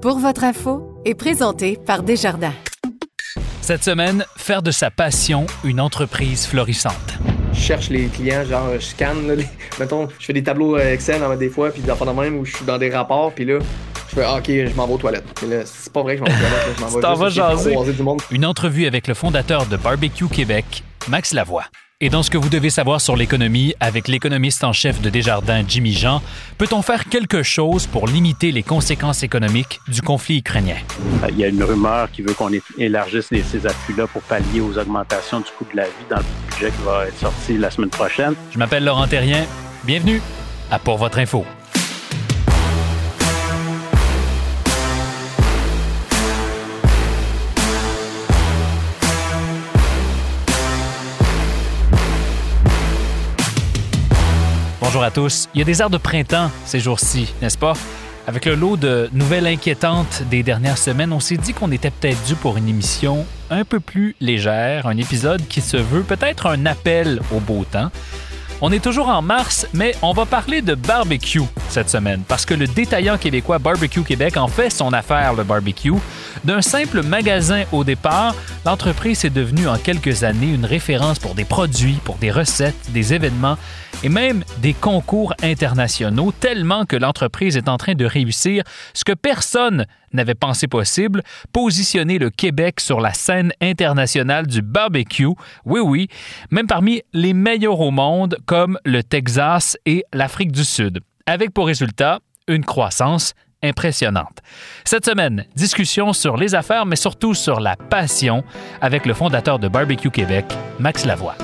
Pour votre info est présenté par Desjardins. Cette semaine, faire de sa passion une entreprise florissante. Je cherche les clients, genre je scanne, là, les- mettons, je fais des tableaux euh, Excel dans- des fois, puis dans de même où je suis dans des rapports, puis là, je fais ah, ok, je m'en vais aux toilettes. Mais là, c'est pas vrai que je m'en vais aux toilettes, là, je m'en vais t'en vas jaser. croiser du monde. Une entrevue avec le fondateur de Barbecue Québec, Max Lavoie. Et dans ce que vous devez savoir sur l'économie, avec l'économiste en chef de Desjardins, Jimmy Jean, peut-on faire quelque chose pour limiter les conséquences économiques du conflit ukrainien? Euh, Il y a une rumeur qui veut qu'on élargisse ces appuis-là pour pallier aux augmentations du coût de la vie dans le budget qui va être sorti la semaine prochaine. Je m'appelle Laurent Terrien. Bienvenue à Pour votre info. Bonjour à tous. Il y a des airs de printemps ces jours-ci, n'est-ce pas? Avec le lot de nouvelles inquiétantes des dernières semaines, on s'est dit qu'on était peut-être dû pour une émission un peu plus légère, un épisode qui se veut peut-être un appel au beau temps. On est toujours en mars, mais on va parler de barbecue cette semaine parce que le détaillant québécois Barbecue Québec en fait son affaire, le barbecue. D'un simple magasin au départ, l'entreprise est devenue en quelques années une référence pour des produits, pour des recettes, des événements et même des concours internationaux, tellement que l'entreprise est en train de réussir ce que personne n'avait pensé possible, positionner le Québec sur la scène internationale du barbecue. Oui, oui, même parmi les meilleurs au monde, comme le Texas et l'Afrique du Sud, avec pour résultat une croissance impressionnante. Cette semaine, discussion sur les affaires, mais surtout sur la passion avec le fondateur de Barbecue Québec, Max Lavoie.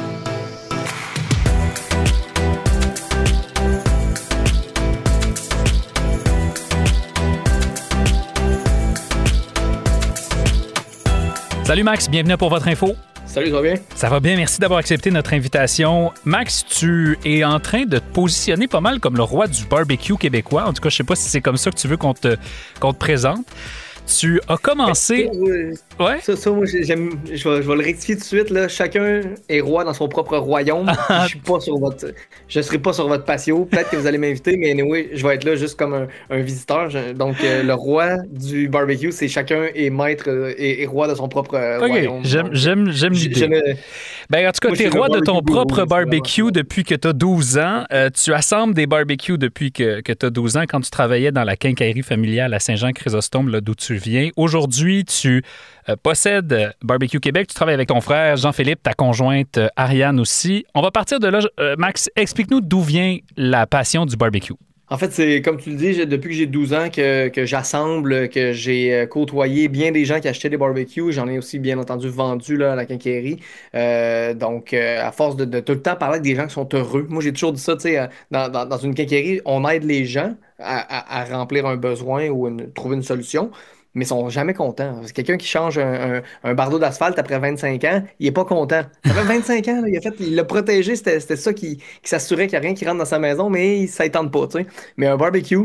Salut Max, bienvenue pour votre info. Salut, ça va bien? Ça va bien, merci d'avoir accepté notre invitation. Max, tu es en train de te positionner pas mal comme le roi du barbecue québécois. En tout cas, je sais pas si c'est comme ça que tu veux qu'on te, qu'on te présente. Tu as commencé. Ouais. Ça, ça, moi, j'aime, je vais, je vais le rectifier tout de suite, là. Chacun est roi dans son propre royaume. je suis pas sur votre, je serai pas sur votre patio. Peut-être que vous allez m'inviter, mais anyway, je vais être là juste comme un, un visiteur. Je- donc, euh, le roi du barbecue, c'est chacun est maître euh, et, et roi de son propre euh, royaume. j'aime, j'aime, l'idée. Ben, en tout cas, tu es roi de ton propre barbecue vraiment depuis que tu as 12 ans. Euh, tu assembles des barbecues depuis que, que tu as 12 ans quand tu travaillais dans la quincaillerie familiale à Saint-Jean-Chrysostome, là, d'où tu viens. Aujourd'hui, tu euh, possèdes euh, Barbecue Québec. Tu travailles avec ton frère Jean-Philippe, ta conjointe euh, Ariane aussi. On va partir de là. Max, explique-nous d'où vient la passion du barbecue. En fait, c'est comme tu le dis, depuis que j'ai 12 ans que, que j'assemble, que j'ai côtoyé bien des gens qui achetaient des barbecues. J'en ai aussi bien entendu vendu là, à la quincaillerie. Euh, donc, à force de, tout le temps parler avec des gens qui sont heureux. Moi, j'ai toujours dit ça, tu sais, dans, dans, une quincaillerie, on aide les gens à, à- remplir un besoin ou trouver une solution. Mais ils sont jamais contents. Parce que quelqu'un qui change un, un, un bardeau d'asphalte après 25 ans, il est pas content. Ça fait 25 ans, là, il a fait, il l'a protégé, c'était c'était ça qui, qui s'assurait qu'il n'y a rien qui rentre dans sa maison, mais ça ne tente pas, tu sais. Mais un barbecue,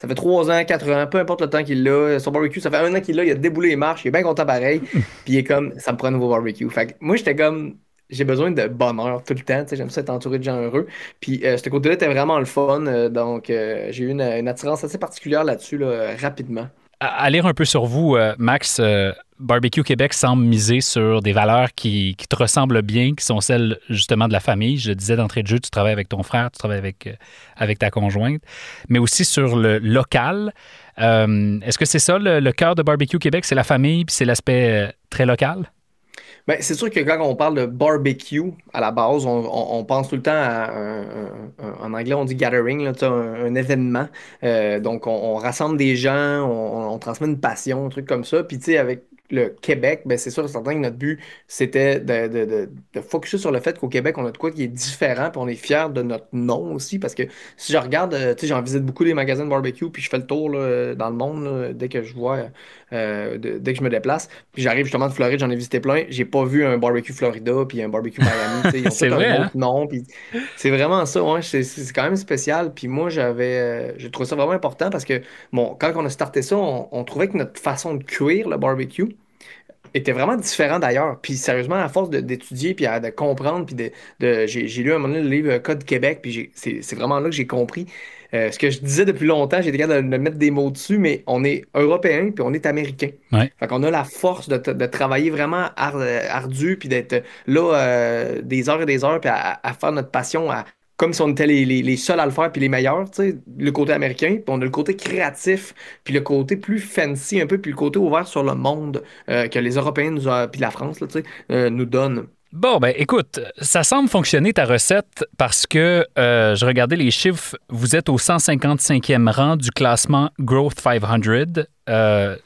ça fait 3 ans, 4 ans, peu importe le temps qu'il l'a. Son barbecue, ça fait un an qu'il l'a, il a déboulé les marches, il est bien content pareil. Puis il est comme, ça me prend un nouveau barbecue. Fait que moi, j'étais comme, j'ai besoin de bonheur tout le temps. J'aime ça être entouré de gens heureux. Puis euh, ce côté-là était vraiment le fun. euh, donc, euh, j'ai eu une, une attirance assez particulière là-dessus, là, rapidement. À, lire un peu sur vous, euh, Max, euh, Barbecue Québec semble miser sur des valeurs qui, te ressemblent bien, qui sont celles justement de la famille. Je disais d'entrée de jeu, tu travailles avec ton frère, tu travailles avec, euh, avec ta conjointe, mais aussi sur le local. Est-ce que c'est ça le, le cœur de Barbecue Québec? C'est la famille, puis c'est l'aspect très local? Ben, c'est sûr que quand on parle de barbecue, à la base, on, pense tout le temps à en anglais on dit gathering, un, un événement. Euh, donc on, on rassemble des gens, on transmet une passion, un truc comme ça. Puis tu sais, avec le Québec, ben, c'est sûr et certain que notre but, c'était de, de, de, de focuser sur le fait qu'au Québec, on a de quoi qui est différent, puis on est fiers de notre nom aussi, parce que si je regarde, euh, tu sais, j'en visite beaucoup des magasins de barbecue, puis je fais le tour là, dans le monde là, dès que je vois, euh, de- dès que je me déplace. Puis j'arrive justement de Floride, j'en ai visité plein. J'ai pas vu un barbecue Florida, puis un barbecue Miami, tu sais, ils ont C'est vrai, un hein? autre nom, puis c'est vraiment ça, ouais, c'est c'est quand même spécial. Puis moi, j'avais, euh, j'ai trouvé ça vraiment important parce que, bon, quand on a starté ça, on, on trouvait que notre façon de cuire le barbecue, était vraiment différent d'ailleurs. Puis sérieusement, à force d'étudier, puis de comprendre, puis de, j'ai lu un moment donné le livre Code Québec, puis c'est vraiment là que j'ai compris euh, ce que je disais depuis longtemps. J'ai été capable de, mettre des mots dessus, mais on est européen, puis on est américain. Ouais. Fait qu'on a la force de, travailler vraiment ardu, puis d'être là euh, des heures et des heures, puis à, faire notre passion, à, comme si on était les, seuls à le faire puis les meilleurs, tu sais, le côté américain, puis on a le côté créatif, puis le côté plus fancy un peu, puis le côté ouvert sur le monde euh, que les Européens nous puis la France, tu sais, euh, nous donnent. Bon, ben écoute, ça semble fonctionner ta recette parce que euh, je regardais les chiffres, vous êtes au 155e rang du classement Growth 500,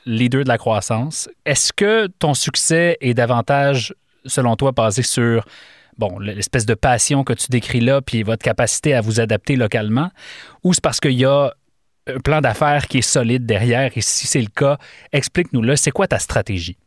leader de la croissance. Est-ce que ton succès est davantage, selon toi, basé sur bon, l'espèce de passion que tu décris là, puis votre capacité à vous adapter localement, ou c'est parce qu'il y a un plan d'affaires qui est solide derrière, et si c'est le cas, explique-nous là, c'est quoi ta stratégie?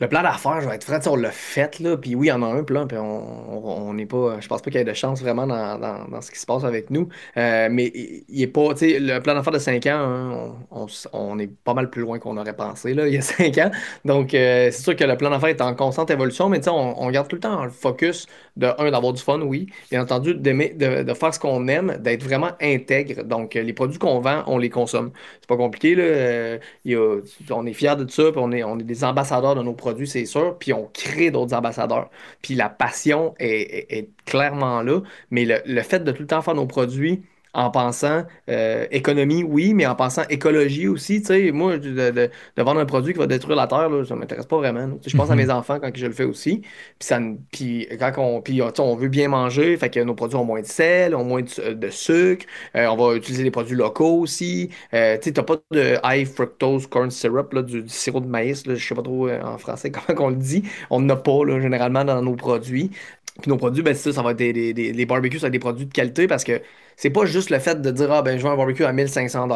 Le plan d'affaires, je vais être franc, on l'a fait, là, puis oui, il y en a un plan, puis on n'est pas, je pense pas qu'il y ait de chance vraiment dans, ce qui se passe avec nous, euh, mais il, est pas, tu sais, le plan d'affaires de 5 ans, hein, on, est pas mal plus loin qu'on aurait pensé, là, il y a 5 ans, donc euh, c'est sûr que le plan d'affaires est en constante évolution, mais tu sais, on, garde tout le temps le focus de, un, d'avoir du fun, oui, bien entendu, de, de faire ce qu'on aime, d'être vraiment intègre, donc les produits qu'on vend, on les consomme. C'est pas compliqué, là, euh, on est fiers de ça, puis on est, on est des ambassadeurs de nos produits c'est sûr, puis on crée d'autres ambassadeurs. Puis la passion est, clairement là, mais le, fait de tout le temps faire nos produits en pensant euh, économie, oui, mais en pensant écologie aussi. Tu sais, moi, de, vendre un produit qui va détruire la Terre, là, ça ne m'intéresse pas vraiment. je pense à mhm. mes enfants quand je le fais aussi. Puis, ça, puis quand on, puis, on veut bien manger, fait que nos produits ont moins de sel, ont moins de, sucre. Euh, on va utiliser des produits locaux aussi. Euh, tu n'as pas de high fructose corn syrup, là, du, sirop de maïs. Là, je sais pas trop en français comment on le dit. On n'en a pas là, généralement dans nos produits. Puis nos produits, ben, ça, ça va être des, des, des, barbecues, ça va être des produits de qualité parce que c'est pas juste le fait de dire, ah ben, je veux un barbecue à 1500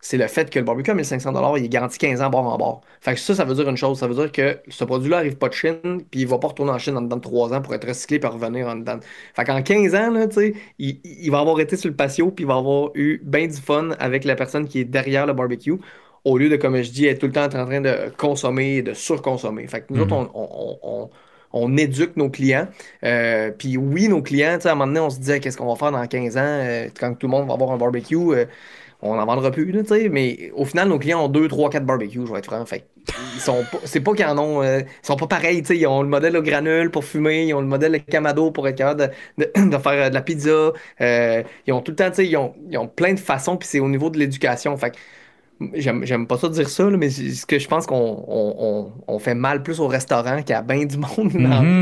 c'est le fait que le barbecue à 1500 il est garanti 15 ans bord en bord. Fait que ça, ça veut dire une chose, ça veut dire que ce produit-là arrive pas de Chine, puis il va pas retourner en Chine en dedans de 3 ans pour être recyclé puis revenir en dedans. Fait qu'en 15 ans, là, tu sais, il, va avoir été sur le patio, puis il va avoir eu bien du fun avec la personne qui est derrière le barbecue au lieu de, comme je dis, être tout le temps en train de consommer et de surconsommer. Fait que nous autres, mhm. on on éduque nos clients. Euh, puis oui, nos clients, à un moment donné, on se disait qu'est-ce qu'on va faire dans 15 ans? Euh, quand tout le monde va avoir un barbecue. Euh, on n'en vendra plus, là, mais au final, nos clients ont 2, 3, 4 barbecues, je vais être franc. Fait, ils sont c'est pas qu'ils en ont. ils sont pas pareils, ils ont le modèle au granule pour fumer, ils ont le modèle Kamado pour être capable de, faire de la pizza. ils ont tout le temps, ils ont, ils ont plein de façons, puis c'est au niveau de l'éducation. Fait J'aime pas ça dire ça, mais ce que je pense qu'on fait mal plus au restaurant qu'à bien du monde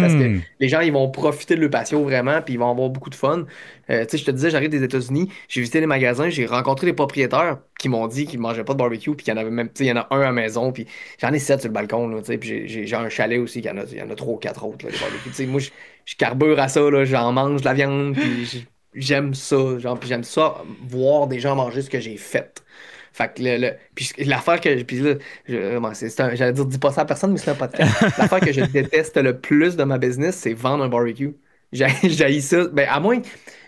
parce que mhm. les gens ils vont profiter de leur patio vraiment puis ils vont avoir beaucoup de fun. Euh, tu sais, je te disais, j'arrive des États-Unis, j'ai visité les magasins, j'ai rencontré des propriétaires qui m'ont dit qu'ils mangeaient pas de barbecue puis qu'il y en avait même, tu sais, il y en a un à la maison puis j'en ai sept sur le balcon, tu sais, puis j'ai un chalet aussi, il y en a, il y en a trois ou quatre autres, là, barbecues. Tu sais, moi, je carbure à ça, j'en mange de la viande puis j'aime ça, genre, puis j'aime ça, voir des gens manger ce que j'ai fait. Fait que le, puis l'affaire que. Puis là, j'allais dire, dis pas ça à personne, mais c'est un podcast. l'affaire que je déteste le plus de ma business, c'est vendre un barbecue. J'ai ça. Ben, à moins.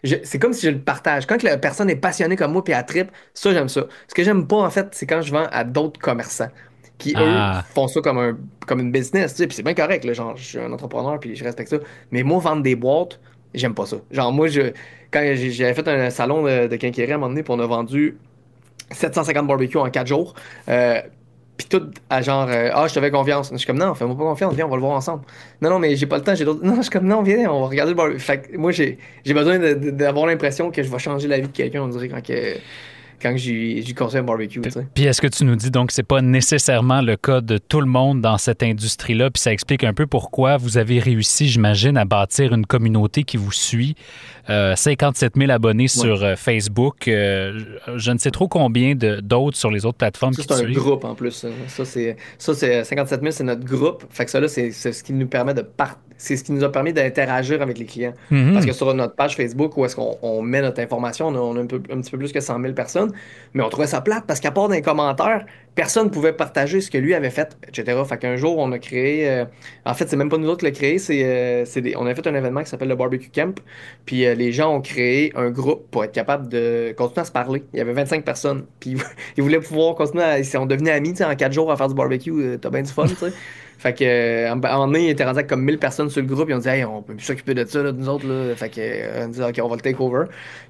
C'est comme si je le partage. Quand la personne est passionnée comme moi puis elle trip, ça, j'aime ça. Ce que j'aime pas, en fait, c'est quand je vends à d'autres commerçants qui, eux, ah. font ça comme, un, comme une business. Tu sais, puis c'est bien correct, là, genre, je suis un entrepreneur puis je respecte ça. Mais moi, vendre des boîtes, j'aime pas ça. Genre, moi, je, quand j'avais fait un salon de, de à un moment donné, puis on a vendu 750 barbecues en 4 jours. Euh, puis tout à genre, euh, ah, je te fais confiance. Je suis comme, non, fais-moi pas confiance, viens, on va le voir ensemble. Non, non, mais j'ai pas le temps, j'ai d'autres. Non, je suis comme, non, viens, on va regarder le barbecue. Fait que moi, j'ai besoin d'avoir l'impression que je vais changer la vie de quelqu'un, on dirait, quand que quand j'ai conseille un barbecue. Puis est-ce que tu nous dis donc que c'est pas nécessairement le cas de tout le monde dans cette industrie-là, puis ça explique un peu pourquoi vous avez réussi, j'imagine, à bâtir une communauté qui vous suit. 57 euh, 000 abonnés sur euh, Facebook. Euh, je ne sais trop combien d'autres sur les autres plateformes. Ça, c'est un groupe en plus. Ça, c'est 57 000, c'est notre groupe. Fait que ça, là, c'est ce qui nous permet de partir c'est ce qui nous a permis d'interagir avec les clients. Mhm. Parce que sur notre page Facebook, où est-ce qu'on met notre information, on a, un, petit peu plus que 100 000 personnes, mais on trouvait ça plate parce qu'à part d'un commentaire, personne ne pouvait partager ce que lui avait fait, etc. Fait qu'un jour, on a créé, euh, en fait, c'est même pas nous autres qui l'avons créé, c'est, euh, on a fait un événement qui s'appelle le Barbecue Camp, puis euh, les gens ont créé un groupe pour être capable de continuer à se parler. Il y avait 25 personnes, puis ils voulaient pouvoir continuer à, on devenait amis, en quatre jours à faire du barbecue, t'as bien du fun, tu sais. Fait que, un moment donné, il était rendu avec comme 1000 personnes sur le groupe. Ils ont dit, hey, on peut plus s'occuper de ça, là, nous autres. Là. Fait que, on dit, OK, on va le take over.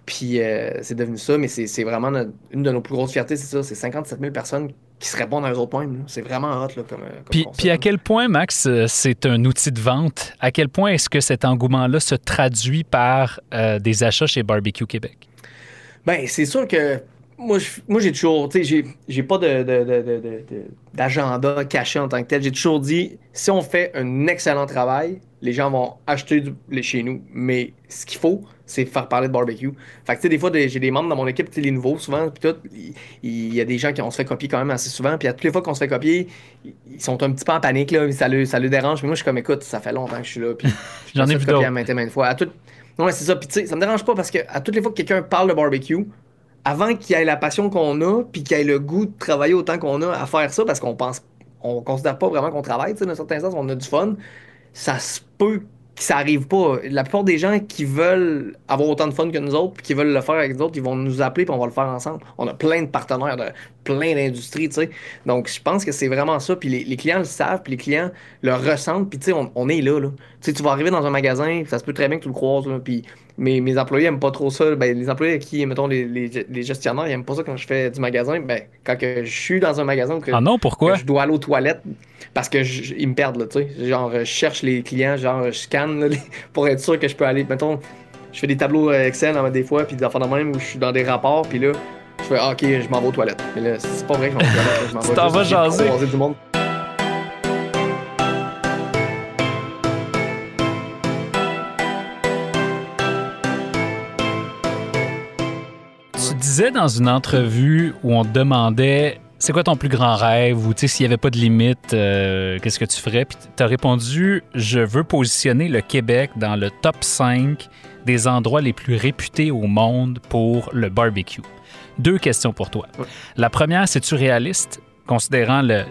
Puis c'est devenu ça, mais c'est vraiment une de nos plus grosses fiertés, c'est ça. C'est 57 000 personnes qui se répondent à eux autres mêmes. C'est vraiment hot là, comme, puis, puis à quel point, Max, c'est un outil de vente? À quel point est-ce que cet engouement-là se traduit par des achats chez Barbecue Québec? Ben, c'est sûr que moi, moi j'ai toujours, tu sais, j'ai pas d'agenda caché en tant que tel. J'ai toujours dit, si on fait un excellent travail, les gens vont acheter du, chez nous. Mais ce qu'il faut, c'est faire parler de barbecue. Fait que, tu sais, des fois, j'ai des membres dans mon équipe, les nouveaux, souvent, puis tout, il y, a des gens qui ont se fait copier quand même assez souvent. Puis à toutes les fois qu'on se fait copier, ils sont un petit peu en panique, là, ça le, ça le dérange. Mais moi, je suis comme, écoute, ça fait longtemps que je suis là. Puis j'en ai vu copier à maintes et maintes fois. À tout... Ouais, c'est ça. Puis, tu sais, ça me dérange pas parce que à toutes les fois que quelqu'un parle de barbecue, avant qu'il y ait la passion qu'on a, puis qu'il y ait le goût de travailler autant qu'on a à faire ça, parce qu'on pense, on considère pas vraiment qu'on travaille, dans certains sens, on a du fun, ça se peut que ça arrive pas. La plupart des gens qui veulent avoir autant de fun que nous autres, puis qui veulent le faire avec nous autres, ils vont nous appeler, puis on va le faire ensemble. On a plein de partenaires de plein d'industries, tu sais. Donc, je pense que c'est vraiment ça. Puis les, clients le savent, puis les clients le ressentent, puis tu sais, on, est là, là. Tu sais, tu vas arriver dans un magasin, ça se peut très bien que tu le croises, puis mes, mes employés aiment pas trop ça. Ben, les employés qui, mettons, les, les, gestionnaires, ils aiment pas ça quand je fais du magasin. Ben, quand que je suis dans un magasin, que, ah non, pourquoi? je dois aller aux toilettes, parce que ils me perdent, là, tu sais. Genre, je cherche les clients, genre, je scanne, pour être sûr que je peux aller, mettons, je fais des tableaux euh, Excel des fois, puis des affaires de même où je suis dans des rapports, puis là, je fais, ah, ok, je m'en vais aux toilettes. Mais là, c'est pas vrai que je m'en vais aux toilettes. Je m'en tu t'en vas jaser. Du monde. Disais dans une entrevue où on te demandait c'est quoi ton plus grand rêve ou s'il n'y avait pas de limite, euh, qu'est-ce que tu ferais? Puis tu as répondu je veux positionner le Québec dans le top 5 des endroits les plus réputés au monde pour le barbecue. Deux questions pour toi. La première, c'est-tu réaliste, considérant le,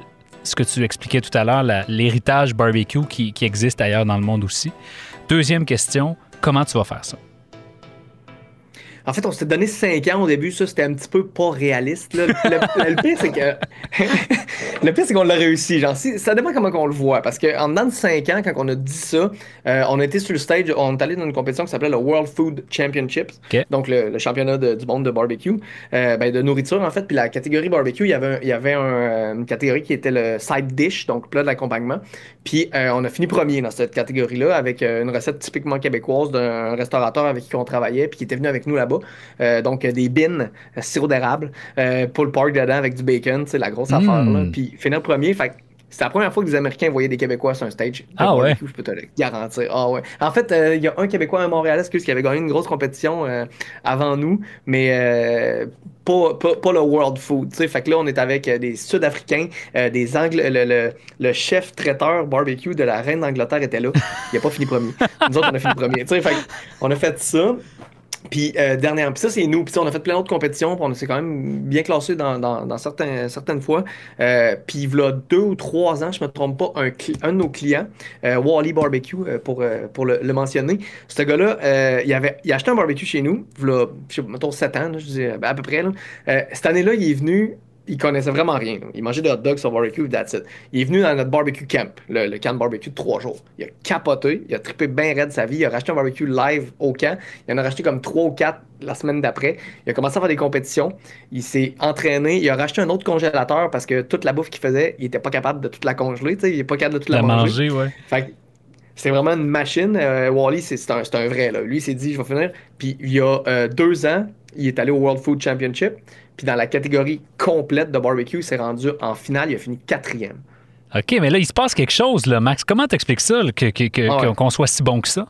ce que tu expliquais tout à l'heure, l'héritage barbecue qui existe ailleurs dans le monde aussi? Deuxième question, comment tu vas faire ça? En fait, on s'était donné 5 ans au début, ça c'était un petit peu pas réaliste. Le, pire, c'est que. le pire, c'est qu'on l'a réussi. Genre, ça dépend comment on le voit. Parce qu'en dedans de 5 ans, quand on a dit ça, euh, on été sur le stage, on est allé dans une compétition qui s'appelait le World Food Championships. Donc le, championnat du monde de barbecue, euh, ben, de nourriture en fait. Puis la catégorie barbecue, il y avait, il y avait euh, une catégorie qui était le side dish, donc plat d'accompagnement. Puis on a fini premier dans cette catégorie-là avec une recette typiquement québécoise d'un restaurateur avec qui on travaillait, puis qui était venu avec nous là-bas. Euh, donc, des bins, euh, sirop d'érable, euh, pull pork dedans avec du bacon, c'est la grosse affaire. Là. Hmm. Puis, finir premier, fait c'est la première fois que des Américains voyaient des Québécois sur un stage. Ah ouais? Je peux te le garantir. Ah ouais. En fait, il y a un Québécois à Montréal qui avait gagné une grosse compétition avant nous, mais pas, pas, le World Food. T'sais. Fait que là, on est avec des Sud-Africains, des. Le, le, chef traiteur barbecue de la reine d'Angleterre était là. Il n'a pas fini premier. Nous autres, on a fini premier. Fait on a fait ça. Puis euh, dernière, puis ça c'est nous. Puis on a fait plein d'autres compétitions, puis on s'est quand même bien classé dans, certaines fois. Euh, puis il y a deux ou trois ans, je me trompe pas, un, de nos clients, euh, Wally Barbecue, euh, pour, pour le, mentionner. Ce gars-là, il avait a acheté un barbecue chez nous, il y a, mettons 7 ans, je dis, à peu près. Cette année-là, il est venu il connaissait vraiment rien. Il mangeait des hot dogs sur barbecue, that's it. Il est venu dans notre barbecue camp, le, camp de barbecue de trois jours. Il a capoté, il a trippé bien raide sa vie, il a racheté un barbecue live au camp. Il en a racheté comme trois ou quatre la semaine d'après. Il a commencé à faire des compétitions. Il s'est entraîné. Il a racheté un autre congélateur parce que toute la bouffe qu'il faisait, il était pas capable de toute la congeler. Il n'est pas capable de toute la, manger. ouais. Fait c'est vraiment une machine. Euh, Wally, c'est un, un, vrai. Là. Lui, il s'est dit, je vais finir. Puis il y a euh, deux ans, il est allé au World Food Championship. Puis dans la catégorie complète de barbecue, il s'est rendu en finale, il a fini quatrième. OK, mais là, il se passe quelque chose, là, Max. Comment t'expliques ça, ah qu'on soit si bon que ça?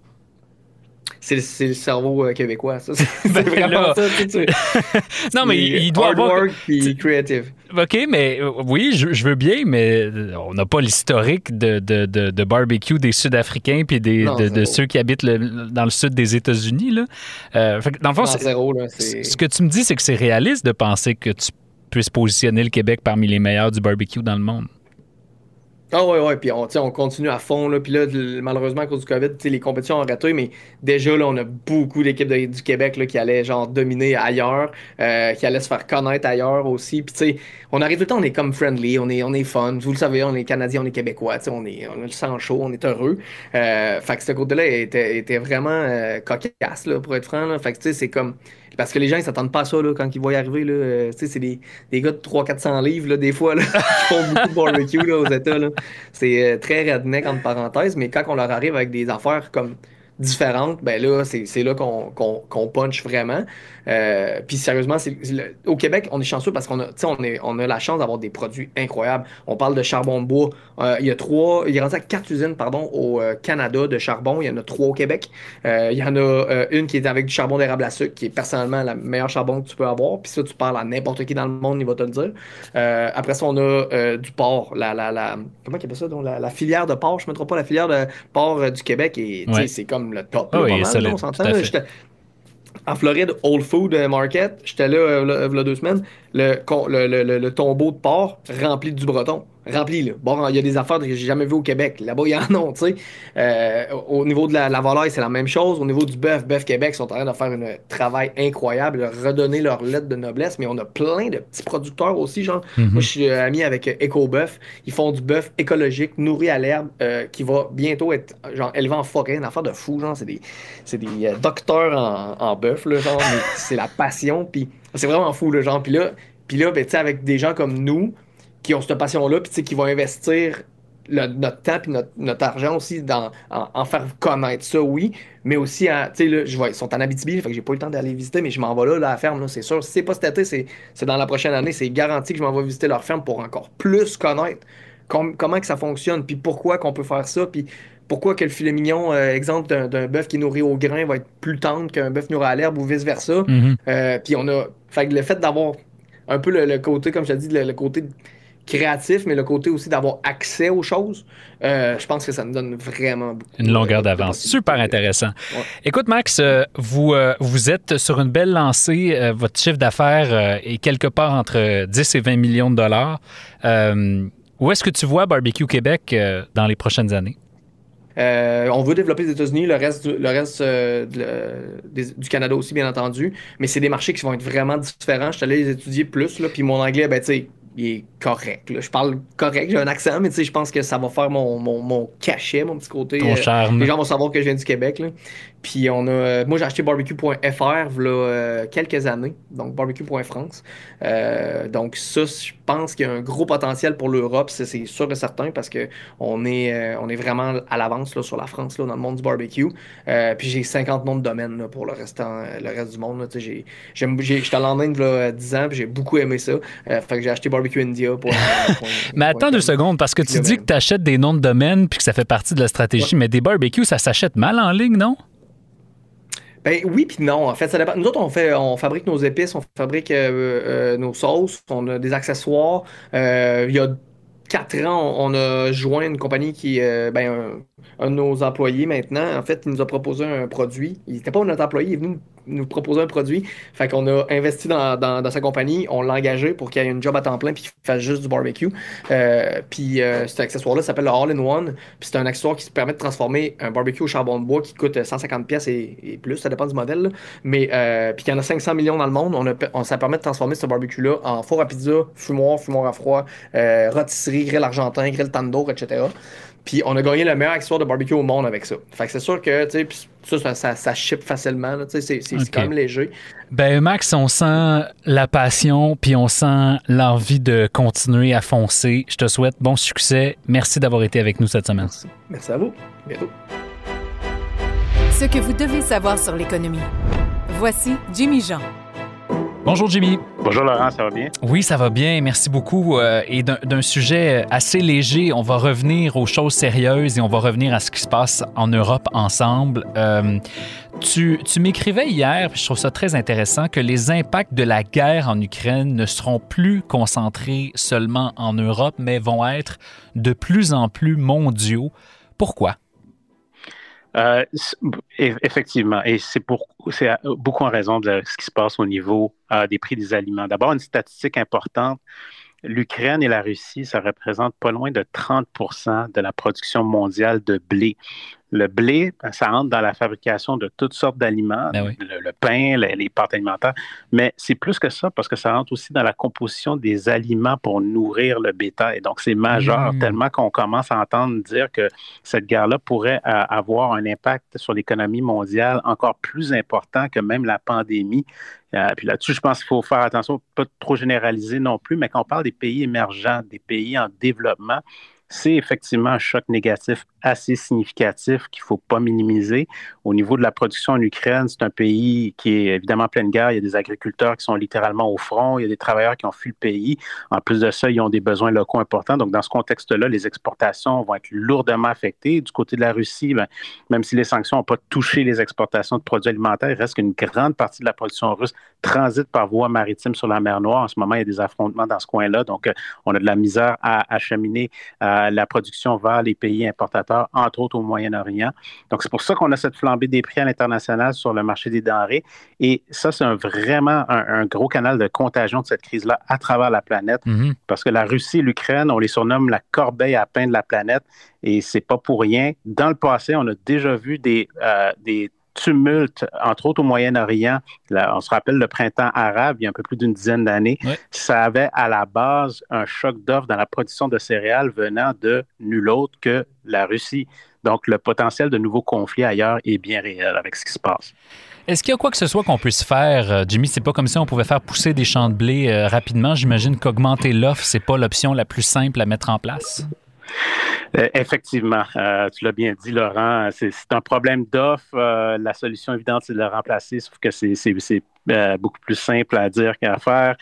C'est le, cerveau euh, québécois, ça. C'est ben vraiment ça, tu Non, mais il, doit hard avoir... work puis creative. OK, mais euh, oui, je, veux bien, mais euh, on n'a pas l'historique de, de, de, barbecue des Sud-Africains puis des, de, ceux qui habitent dans le sud des États-Unis. Là. dans le fond, ce que tu me dis, c'est que c'est réaliste de penser que tu puisses positionner le Québec parmi les meilleurs du barbecue dans le monde. Ah ouais, ouais, puis on, on continue à fond, là, puis là, malheureusement, à cause du COVID, les compétitions ont raté, mais déjà, là, on a beaucoup d'équipes du Québec là, qui allaient, genre, dominer ailleurs, euh, qui allaient se faire connaître ailleurs aussi, puis tu sais, on arrive tout le temps, on est comme friendly, on est, on est fun, vous le savez, on est Canadiens, on est Québécois, on, est, on a le sang chaud, on est heureux, euh, fait que ce côté-là était, était vraiment euh, cocasse, là, pour être franc, là, fait que tu sais, c'est comme... Parce que les gens, ils s'attendent pas à ça là, quand ils voient arriver. Euh, c'est des, des gars de 300-400 livres, là, des fois, là, qui font beaucoup de barbecue là, aux États. C'est euh, très redneck, entre parenthèses, mais quand on leur arrive avec des affaires comme différentes, ben là, c'est là qu'on punch vraiment. Euh, puis sérieusement, au Québec, on est chanceux parce qu'on a, on on a la chance d'avoir des produits incroyables. On parle de charbon de bois. Euh, il y a trois, il est rendu à quatre usines, pardon, au euh, Canada de charbon. Il y en a trois au Québec. il y en a une qui est avec du charbon d'érable à sucre, qui est personnellement la meilleure charbon que tu peux avoir. Puis ça, tu parles à n'importe qui dans le monde, il va te le dire. après ça, on a du porc, la, la, la, comment il appelle ça, donc, la, filière de porc, je ne me trompe pas, la filière de porc du Québec. Et c'est comme le top. Oh, oui, on s'entend en Floride, Old Food Market, j'étais là il y a deux semaines, le, le, le, tombeau de porc rempli du breton rempli. Là. Bon, il y a des affaires que j'ai jamais vues au Québec. Là-bas, il y en a, tu sais. Euh, au niveau de la, la volaille, c'est la même chose. Au niveau du bœuf, Bœuf Québec sont en train de faire un travail incroyable, de redonner leur lettre de noblesse, mais on a plein de petits producteurs aussi, genre. Mhm. Moi, je suis ami avec EcoBœuf. Ils font du bœuf écologique, nourri à l'herbe, euh, qui va bientôt être, genre, élevé en forêt. Une affaire de fou, genre. C'est des, c'est des euh, docteurs en, en bœuf, là, genre. c'est la passion, puis c'est vraiment fou, le genre. Puis là, puis là ben, avec des gens comme nous, qui ont cette passion-là, puis qui vont investir notre temps et notre, argent aussi dans en, faire connaître ça, oui, mais aussi, tu sais, là, je vois, ils sont en Abitibi, fait que j'ai pas eu le temps d'aller visiter, mais je m'en vais là, à la ferme, c'est sûr. Si c'est pas cet été, c'est dans la prochaine année, c'est garanti que je m'en vais visiter leur ferme pour encore plus connaître comment que ça fonctionne, puis pourquoi qu'on peut faire ça, puis pourquoi que le filet mignon, euh, exemple d'un bœuf qui est nourri au grain, va être plus tendre qu'un bœuf nourri à l'herbe ou vice-versa. Mm-hmm. Euh, puis on a. Fait que le fait d'avoir un peu le, côté, comme je t'ai dit, le, côté créatif, mais le côté aussi d'avoir accès aux choses, euh, je pense que ça nous donne vraiment beaucoup. Une longueur d'avance. Super intéressant. Écoute, Max, euh, vous, euh, vous êtes sur une belle lancée. votre chiffre d'affaires est quelque part entre 10 et 20 millions de dollars. où est-ce que tu vois Barbecue Québec dans les prochaines années? on veut développer les États-Unis, le reste, du, le reste du Canada aussi, bien entendu. Mais c'est des marchés qui vont être vraiment différents. Je suis allé les étudier plus, là, puis mon anglais, ben, tu sais, il est correct. Je parle correct, j'ai un accent, mais je pense que ça va faire mon, mon, mon cachet, mon petit côté. Ton charme. Les gens vont savoir que je viens du Québec. Là. Puis on a, euh, moi j'ai acheté barbecue.fr il y a quelques années, donc barbecue.france. Euh, donc ça, je pense qu'il y a un gros potentiel pour l'Europe, c'est sûr et certain, parce que on est, euh, on est vraiment à l'avance sur la France là, dans le monde du barbecue. puis j'ai 50 noms de domaines pour le restant, le reste du monde. J'étais en Inde il y a 10 ans, puis j'ai beaucoup aimé ça. fait que j'ai acheté barbecue India pour. mais attends deux secondes, parce que tu dis que tu achètes des noms de domaines puis que ça fait partie de la stratégie, mais des barbecues, ça s'achète mal en ligne, non? Ben oui puis non. En fait, ça dépend. Nous autres, on fait, on fabrique nos épices, on fabrique euh, euh, nos sauces, on a des accessoires. Euh, il y a quatre ans, on, a joint une compagnie qui, ben, un, de nos employés maintenant, en fait, il nous a proposé un produit. Il n'était pas notre employé, il est venu nous proposer un produit. Fait qu'on a investi dans, dans, sa compagnie, on l'a engagé pour qu'il ait une job à temps plein puis qu'il fasse juste du barbecue. Euh, puis euh, cet accessoire-là s'appelle le All-in-One. Puis c'est un accessoire qui permet de transformer un barbecue au charbon de bois qui coûte 150 pièces et, plus, ça dépend du modèle. Mais euh, puis qu'il y en a 500 millions dans le monde, on, a, ça permet de transformer ce barbecue-là en four à pizza, fumoir, fumoir à froid, rôtisserie, grill argentin, grill tandoor, etc. Puis on a gagné le meilleur accessoire de barbecue au monde avec ça. Fait que c'est sûr que, tu sais, ça, ça, ça, ship facilement. C'est quand même léger. Ben, Max, on sent la passion, puis on sent l'envie de continuer à foncer. Je te souhaite bon succès. Merci d'avoir été avec nous cette semaine. Merci, Merci à vous. Bientôt. Ce que vous devez savoir sur l'économie. Voici Jimmy Jean. Bonjour Jimmy. Bonjour Laurent, ça va bien? Oui, ça va bien, merci beaucoup. Euh, et d'un sujet assez léger, on va revenir aux choses sérieuses et on va revenir à ce qui se passe en Europe ensemble. Euh, tu, tu m'écrivais hier, puis je trouve ça très intéressant, que les impacts de la guerre en Ukraine ne seront plus concentrés seulement en Europe, mais vont être de plus en plus mondiaux. Pourquoi? Euh, effectivement, et c'est beaucoup en raison de ce qui se passe au niveau euh, des prix des aliments. D'abord, une statistique importante l'Ukraine et la Russie, ça représente pas loin de 30% de la production mondiale de blé. Le blé, ça entre dans la fabrication de toutes sortes d'aliments, ben le, pain, les, pâtes alimentaires, mais c'est plus que ça parce que ça rentre aussi dans la composition des aliments pour nourrir le bétail. Donc, c'est majeur, mmh. tellement qu'on commence à entendre dire que cette guerre-là pourrait euh, avoir un impact sur l'économie mondiale encore plus important que même la pandémie. Euh, puis là-dessus, je pense qu'il faut faire attention, pas trop généraliser non plus, mais quand on parle des pays émergents, des pays en développement, c'est effectivement un choc négatif assez significatif qu'il ne faut pas minimiser. Au niveau de la production en Ukraine, c'est un pays qui est évidemment en pleine guerre. Il y a des agriculteurs qui sont littéralement au front. Il y a des travailleurs qui ont fui le pays. En plus de ça, ils ont des besoins locaux importants. Donc, dans ce contexte-là, les exportations vont être lourdement affectées. Du côté de la Russie, ben, même si les sanctions n'ont pas touché les exportations de produits alimentaires, il reste qu'une grande partie de la production russe transite par voie maritime sur la mer Noire. En ce moment, il y a des affrontements dans ce coin-là. Donc, euh, on a de la misère à acheminer la production vers les pays importateurs entre autres au Moyen-Orient. Donc, c'est pour ça qu'on a cette flambée des prix à l'international sur le marché des denrées. Et ça, c'est vraiment un, gros canal de contagion de cette crise-là à travers la planète. Mm-hmm. Parce que la Russie et l'Ukraine, on les surnomme la corbeille à pain de la planète. Et c'est pas pour rien. Dans le passé, on a déjà vu des, euh, des tumulte, entre autres au Moyen-Orient. On se rappelle le printemps arabe, il y a un peu plus d'une dizaine d'années. Ça avait à la base un choc d'offres dans la production de céréales venant de nul autre que la Russie. Donc, le potentiel de nouveaux conflits ailleurs est bien réel avec ce qui se passe. Est-ce qu'il y a quoi que ce soit qu'on puisse faire, euh, Jimmy? C'est pas comme si on pouvait faire pousser des champs de blé euh, rapidement. J'imagine qu'augmenter l'offre, c'est pas l'option la plus simple à mettre en place. Euh, effectivement, euh, tu l'as bien dit, Laurent, c'est un problème d'offre. Euh, la solution évidente, c'est de le remplacer, sauf que c'est beaucoup plus simple à dire qu'à faire.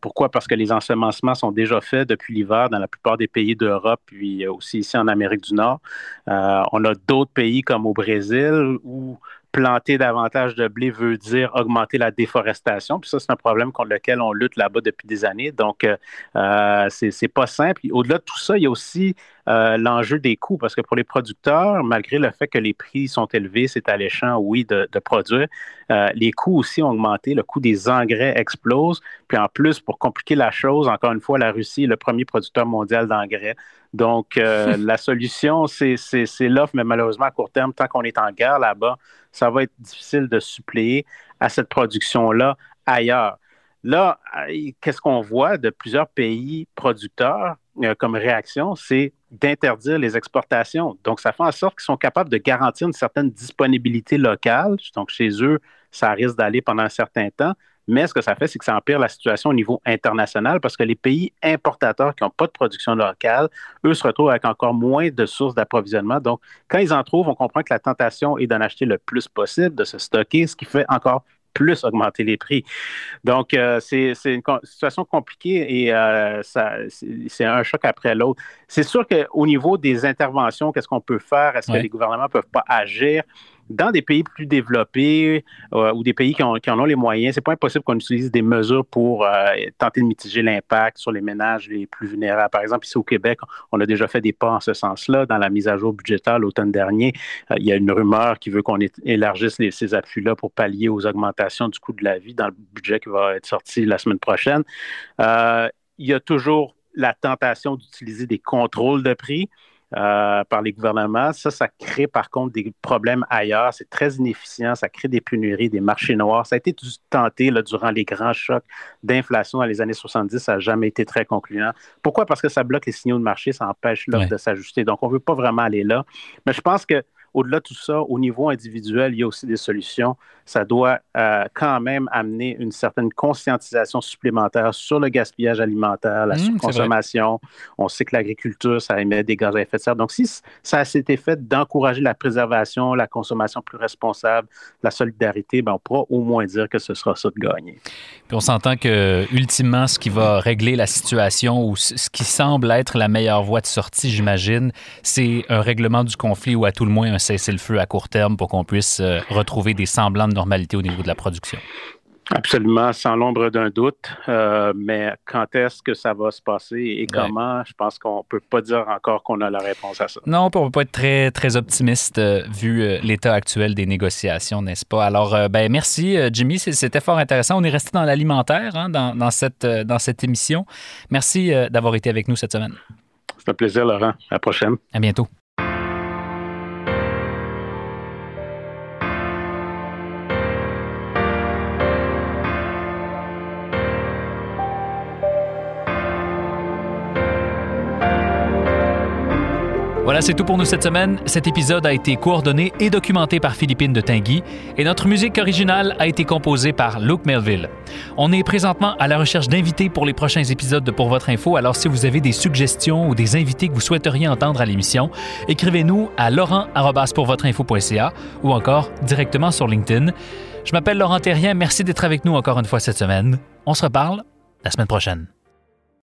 pourquoi? Parce que les ensemencements sont déjà faits depuis l'hiver dans la plupart des pays d'Europe, puis aussi ici en Amérique du Nord. on a d'autres pays comme au Brésil où planter davantage de blé veut dire augmenter la déforestation. Puis ça, c'est un problème contre lequel on lutte là-bas depuis des années. Donc, euh, euh c'est pas simple. Au-delà de tout ça, il y a aussi euh, l'enjeu des coûts, parce que pour les producteurs, malgré le fait que les prix sont élevés, c'est alléchant, oui, de, de produire, euh, les coûts aussi ont augmenté. Le coût des engrais explose. Puis en plus, pour compliquer la chose, encore une fois, la Russie est le premier producteur mondial d'engrais. Donc, la solution, c'est l'offre, mais malheureusement, à court terme, tant qu'on est en guerre là-bas, ça va être difficile de suppléer à cette production-là ailleurs. Là, qu'est-ce qu'on voit de plusieurs pays producteurs euh, comme réaction? C'est d'interdire les exportations. Donc, ça fait en sorte qu'ils sont capables de garantir une certaine disponibilité locale. Donc, chez eux, ça risque d'aller pendant un certain temps. Mais ce que ça fait, c'est que ça empire la situation au niveau international parce que les pays importateurs qui n'ont pas de production locale, eux se retrouvent avec encore moins de sources d'approvisionnement. Donc, quand ils en trouvent, on comprend que la tentation est d'en acheter le plus possible, de se stocker, ce qui fait encore plus augmenter les prix. Donc, euh, c'est une situation compliquée et euh, c'est un choc après l'autre. C'est sûr qu'au niveau des interventions, qu'est-ce qu'on peut faire? Est-ce que les gouvernements ne peuvent pas agir? Dans des pays plus développés euh, ou des pays qui, en ont les moyens, c'est pas impossible qu'on utilise des mesures pour euh, tenter de mitiger l'impact sur les ménages les plus vulnérables. Par exemple, ici au Québec, on a déjà fait des pas en ce sens-là. Dans la mise à jour budgétaire l'automne dernier, euh, il y a une rumeur qui veut qu'on élargisse ces appuis-là pour pallier aux augmentations du coût de la vie dans le budget qui va être sorti la semaine prochaine. il y a toujours la tentation d'utiliser des contrôles de prix. Euh, par les gouvernements. Ça, ça crée par contre des problèmes ailleurs. C'est très inefficient. Ça crée des pénuries, des marchés noirs. Ça a été tenté là, durant les grands chocs d'inflation dans les années 70. Ça n'a jamais été très concluant. Pourquoi? Parce que ça bloque les signaux de marché, ça empêche l'offre de s'ajuster. Donc, on ne veut pas vraiment aller là. Mais je pense que au-delà de tout ça, au niveau individuel, il y a aussi des solutions. Ça doit euh, quand même amener une certaine conscientisation supplémentaire sur le gaspillage alimentaire, la mmh, surconsommation. On sait que l'agriculture, ça émet des gaz à effet de serre. Donc, si ça a cet effet d'encourager la préservation, la consommation plus responsable, la solidarité, ben, on pourra au moins dire que ce sera ça de gagner. Puis on s'entend que, ultimement, ce qui va régler la situation ou ce qui semble être la meilleure voie de sortie, j'imagine, c'est un règlement du conflit ou à tout le moins un cesser le feu à court terme pour qu'on puisse euh, retrouver des semblants de normalité au niveau de la production? Absolument, sans l'ombre d'un doute. Euh, mais quand est-ce que ça va se passer et comment, je pense qu'on ne peut pas dire encore qu'on a la réponse à ça. Non, on ne peut pas être très, très optimiste euh, vu euh, l'état actuel des négociations, n'est-ce pas? Alors, ben, merci, Jimmy. C'était fort intéressant. On est resté dans l'alimentaire hein, dans, dans, cette, dans cette émission. Merci d'avoir été avec nous cette semaine. C'est un plaisir, Laurent. À la prochaine. À bientôt. C'est tout pour nous cette semaine. Cet épisode a été coordonné et documenté par Philippine de Tinguy et notre musique originale a été composée par Luke Melville. On est présentement à la recherche d'invités pour les prochains épisodes de Pour votre info, alors si vous avez des suggestions ou des invités que vous souhaiteriez entendre à l'émission, écrivez-nous à laurent@pourvotrinfo.ca ou encore directement sur LinkedIn. Je m'appelle Laurent Terrien, merci d'être avec nous encore une fois cette semaine. On se reparle la semaine prochaine.